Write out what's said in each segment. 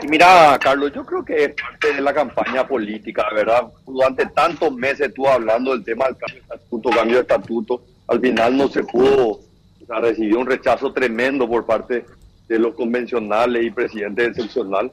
Y mira, Carlos, yo creo que es parte de la campaña política, ¿verdad? Durante tantos meses tú hablando del tema del cambio de estatuto, cambio de estatuto, al final no se pudo, o sea, recibió un rechazo tremendo por parte de los convencionales y presidente excepcional.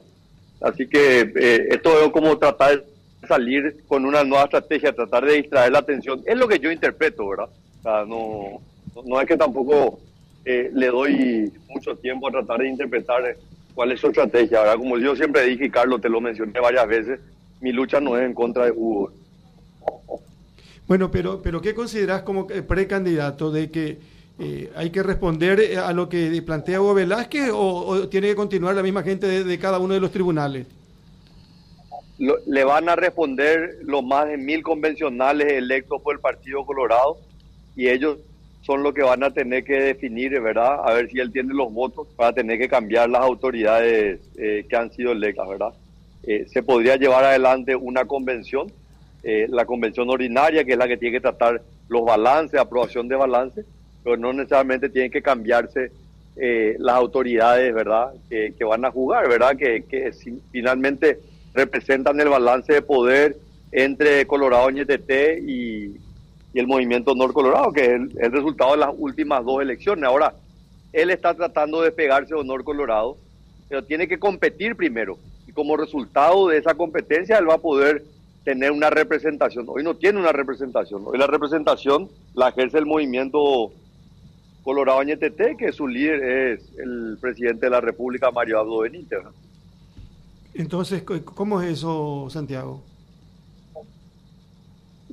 Así que eh, esto es como tratar de salir con una nueva estrategia, tratar de distraer la atención. Es lo que yo interpreto, ¿verdad? O sea, no, no es que tampoco eh, le doy mucho tiempo a tratar de interpretar cuál es su estrategia, ¿verdad? Como yo siempre dije, y Carlos, te lo mencioné varias veces, mi lucha no es en contra de Hugo. Bueno, pero, pero ¿qué consideras como precandidato de que eh, hay que responder eh, a lo que plantea Hugo Velázquez o, tiene que continuar la misma gente de, cada uno de los tribunales? le van a responder los más de mil convencionales electos por el Partido Colorado y ellos son los que van a tener que definir, ¿verdad? A ver si él tiene los votos para tener que cambiar las autoridades eh, que han sido electas, ¿verdad? se podría llevar adelante una convención, la convención ordinaria, que es la que tiene que tratar los balances, aprobación de balances, pero no necesariamente tienen que cambiarse eh, las autoridades, ¿verdad? Que, van a jugar, ¿verdad? Que, finalmente representan el balance de poder entre Colorado y, y el movimiento Nor Colorado, que es el, resultado de las últimas dos elecciones. Ahora, él está tratando de pegarse a Nor Colorado, pero tiene que competir primero. Y como resultado de esa competencia, él va a poder tener una representación. Hoy no tiene una representación. Hoy la representación la ejerce el movimiento Colorado Añetete, que su líder es el presidente de la República, Mario Abdo Benítez. Entonces, ¿cómo es eso, Santiago?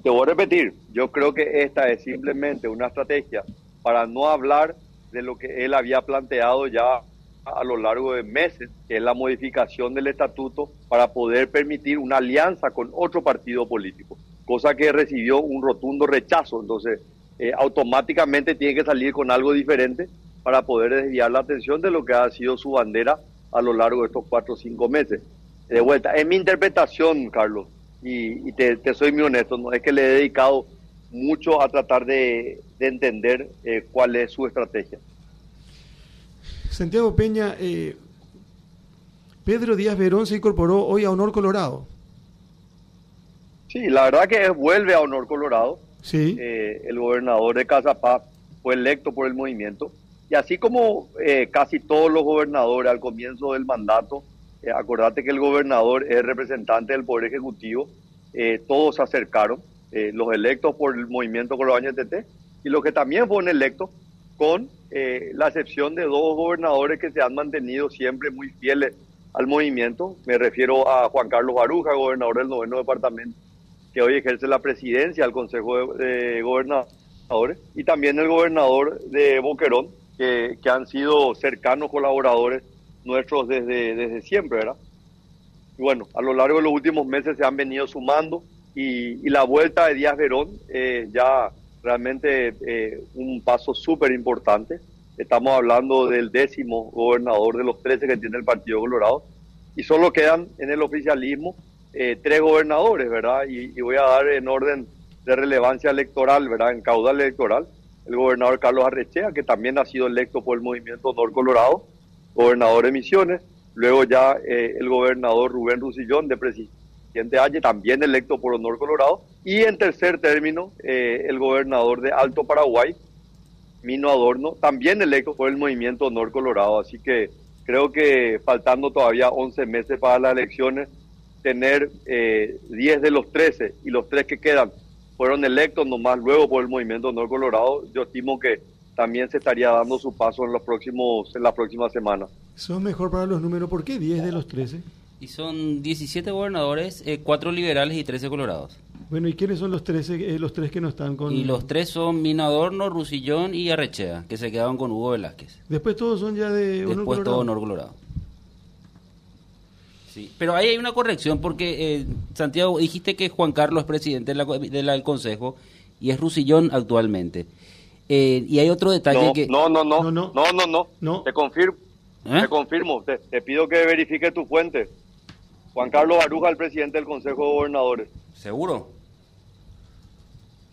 Te voy a repetir, yo creo que esta es simplemente una estrategia para no hablar de lo que él había planteado ya a lo largo de meses, que es la modificación del estatuto para poder permitir una alianza con otro partido político, cosa que recibió un rotundo rechazo. Entonces, eh, automáticamente tiene que salir con algo diferente para poder desviar la atención de lo que ha sido su bandera a lo largo de estos cuatro o cinco meses. De vuelta, es mi interpretación, Carlos, y, te, soy muy honesto, no es que le he dedicado mucho a tratar de, entender eh, cuál es su estrategia. Santiago Peña, eh, Pedro Díaz Verón se incorporó hoy a Honor Colorado. Sí, la verdad que vuelve a Honor Colorado Sí. Eh, el gobernador de Casapá fue electo por el movimiento. Y así como eh, casi todos los gobernadores al comienzo del mandato, eh, acordate que el gobernador es representante del Poder Ejecutivo, todos se acercaron, los electos por el movimiento Colobaña TT y los que también fueron electos, con la excepción de dos gobernadores que se han mantenido siempre muy fieles al movimiento. Me refiero a Juan Carlos Baruja, gobernador del noveno departamento, que hoy ejerce la presidencia del Consejo de, Gobernadores, y también el gobernador de Boquerón, que, han sido cercanos colaboradores nuestros desde, desde siempre, ¿verdad? Y bueno, a lo largo de los últimos meses se han venido sumando y, la vuelta de Díaz Verón eh, ya realmente eh, un paso súper importante. Estamos hablando del décimo gobernador de los 13 que tiene el Partido Colorado y solo quedan en el oficialismo eh, tres gobernadores, ¿verdad? Y, voy a dar en orden de relevancia electoral, ¿verdad? En caudal electoral, el gobernador Carlos Arrechea, que también ha sido electo por el movimiento Honor Colorado, gobernador de Misiones, luego ya eh, el gobernador Rubén Rusillón, de presidente Aye, también electo por Honor Colorado, y en tercer término, eh, el gobernador de Alto Paraguay, Mino Adorno, también electo por el movimiento Honor Colorado, así que creo que faltando todavía 11 meses para las elecciones, tener eh, 10 de los 13 y los 3 que quedan fueron electos nomás luego por el movimiento Honor Colorado, yo estimo que también se estaría dando su paso en los próximos en las próximas semanas. Son mejor para los números, ¿por qué 10 de los 13? Y son 17 gobernadores, eh, 4 liberales y 13 colorados. Bueno, ¿y quiénes son los 13, eh, los tres que no están con...? Y los tres son Minadorno, Rusillón y Arrechea, que se quedaban con Hugo Velázquez. Después todos son ya de Honor Después todo Honor Colorado. Sí, pero ahí hay una corrección porque, eh, Santiago, dijiste que Juan Carlos es presidente del Consejo y es Rusillón actualmente. Eh, y hay otro detalle no, que... No, no, no, no, no, no, no, Te confirmo, ¿Eh? te confirmo, te, pido que verifique tu fuente. Juan Carlos Baruja, el presidente del Consejo de Gobernadores. ¿Seguro?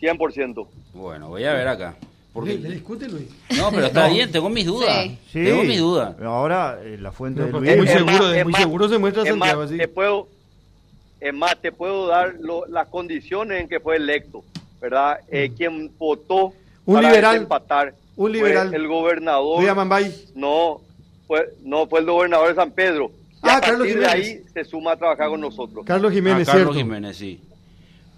100%. Bueno, voy a ver acá. Porque... ¿Le discute, Luis? No, pero está bien, tengo mis dudas. Sí. Tengo mis dudas. Ahora, eh, la fuente de Luis... Es muy seguro, es muy seguro se muestra Santiago Te puedo, es más, te puedo dar las condiciones en que fue electo, ¿verdad? Eh, quien votó un para liberal, empatar un liberal. el gobernador. No, fue, no, fue el gobernador de San Pedro. ah, a Carlos Jiménez. de ahí se suma a trabajar con nosotros. Carlos Jiménez, ah, Carlos Jiménez, sí.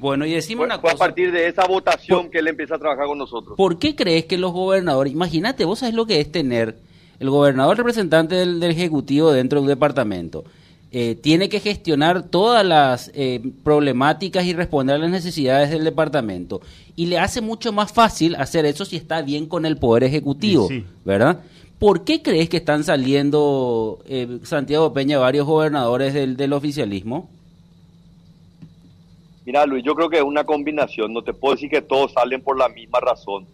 Bueno, y decimos una cosa. a partir de esa votación que él empieza a trabajar con nosotros. ¿Por qué crees que los gobernadores, imagínate, vos sabés lo que es tener el gobernador representante del, Ejecutivo dentro de un departamento? Eh, tiene que gestionar todas las eh, problemáticas y responder a las necesidades del departamento. Y le hace mucho más fácil hacer eso si está bien con el Poder Ejecutivo, ¿verdad? ¿Por qué crees que están saliendo, eh, Santiago Peña, varios gobernadores del, del oficialismo? Mira, Luis, yo creo que es una combinación. No te puedo decir que todos salen por la misma razón.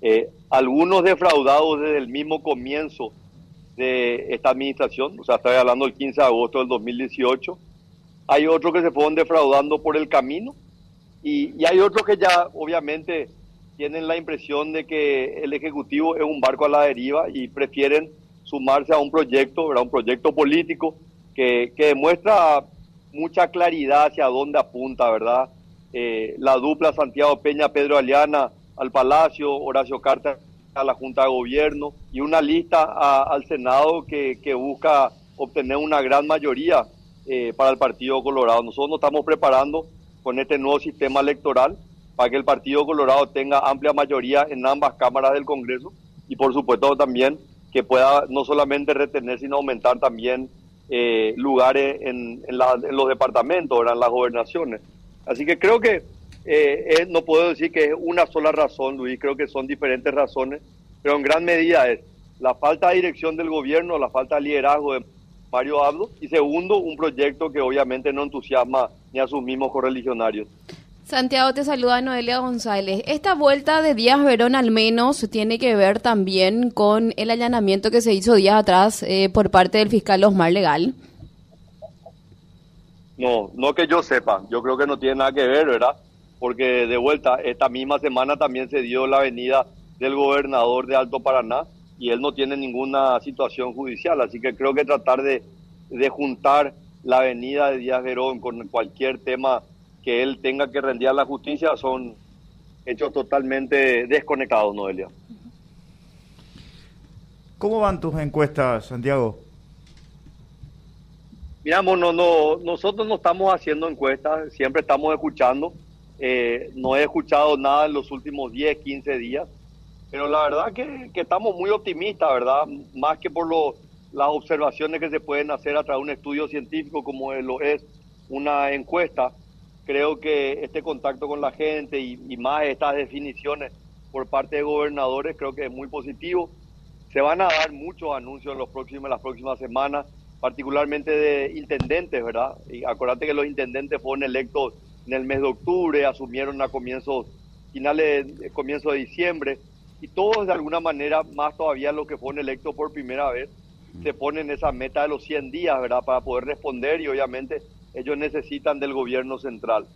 Eh, algunos defraudados desde el mismo comienzo de esta administración, o sea, estoy hablando del 15 de agosto del 2018. Hay otros que se fueron defraudando por el camino y, hay otros que ya, obviamente, tienen la impresión de que el Ejecutivo es un barco a la deriva y prefieren sumarse a un proyecto, un proyecto político que, que demuestra mucha claridad hacia dónde apunta, ¿verdad? Eh, la dupla Santiago Peña, Pedro Aliana al Palacio, Horacio Carta a la Junta de Gobierno y una lista al Senado que, que, busca obtener una gran mayoría eh, para el Partido Colorado. Nosotros nos estamos preparando con este nuevo sistema electoral para que el Partido Colorado tenga amplia mayoría en ambas cámaras del Congreso y por supuesto también que pueda no solamente retener, sino aumentar también eh, lugares en, los departamentos, en las gobernaciones. Así que creo que eh, no puedo decir que es una sola razón, Luis, creo que son diferentes razones, pero en gran medida es la falta de dirección del gobierno, la falta de liderazgo de Mario Abdo y segundo, un proyecto que obviamente no entusiasma ni a sus mismos correligionarios. Santiago, te saluda Noelia González. Esta vuelta de Díaz Verón al menos tiene que ver también con el allanamiento que se hizo días atrás eh, por parte del fiscal Osmar Legal. No, no que yo sepa. Yo creo que no tiene nada que ver, ¿verdad? Porque de vuelta, esta misma semana también se dio la venida del gobernador de Alto Paraná y él no tiene ninguna situación judicial. Así que creo que tratar de, de juntar la venida de Díaz Verón con cualquier tema que él tenga que rendir a la justicia son hechos totalmente desconectados, Noelia. ¿Cómo van tus encuestas, Santiago? Miramos, no, no, nosotros no estamos haciendo encuestas, siempre estamos escuchando. Eh, no he escuchado nada en los últimos 10, 15 días, pero la verdad que, que estamos muy optimistas, ¿verdad? Más que por lo, las observaciones que se pueden hacer a través de un estudio científico como lo es una encuesta creo que este contacto con la gente y, más estas definiciones por parte de gobernadores creo que es muy positivo. Se van a dar muchos anuncios en los próximos, las próximas semanas, particularmente de intendentes, ¿verdad? Y acuérdate que los intendentes fueron electos en el mes de octubre, asumieron a comienzos, finales, comienzo de diciembre, y todos de alguna manera, más todavía los que fueron electos por primera vez, se ponen esa meta de los 100 días, ¿verdad? Para poder responder y obviamente ellos necesitan del gobierno central.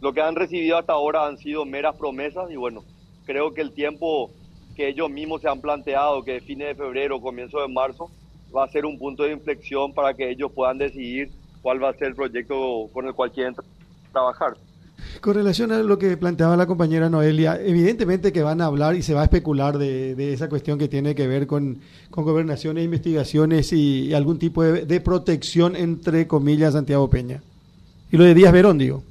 Lo que han recibido hasta ahora han sido meras promesas y bueno, creo que el tiempo que ellos mismos se han planteado, que fines de febrero, comienzo de marzo, va a ser un punto de inflexión para que ellos puedan decidir cuál va a ser el proyecto con el cual quieren trabajar. Con relación a lo que planteaba la compañera Noelia, evidentemente que van a hablar y se va a especular de, esa cuestión que tiene que ver con, con gobernaciones, investigaciones y, algún tipo de, de, protección, entre comillas, Santiago Peña. Y lo de Díaz Verón, digo.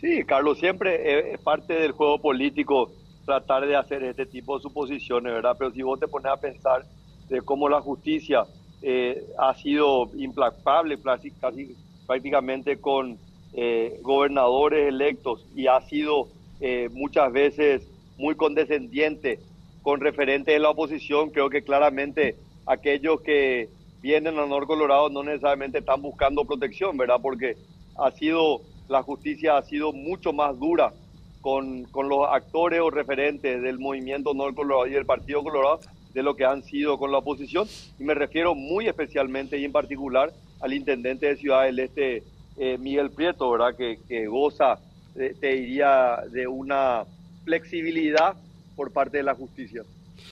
Sí, Carlos, siempre es parte del juego político tratar de hacer este tipo de suposiciones, ¿verdad? Pero si vos te pones a pensar de cómo la justicia eh, ha sido implacable, casi, prácticamente con eh, gobernadores electos y ha sido eh, muchas veces muy condescendiente con referentes de la oposición, creo que claramente aquellos que vienen al Norte Colorado no necesariamente están buscando protección, ¿verdad? Porque ha sido, la justicia ha sido mucho más dura con, con los actores o referentes del movimiento Norte Colorado y del Partido Colorado de lo que han sido con la oposición. Y me refiero muy especialmente y en particular al intendente de Ciudad del Este, eh, Miguel Prieto, ¿verdad? Que, que goza, te diría, de una flexibilidad por parte de la justicia.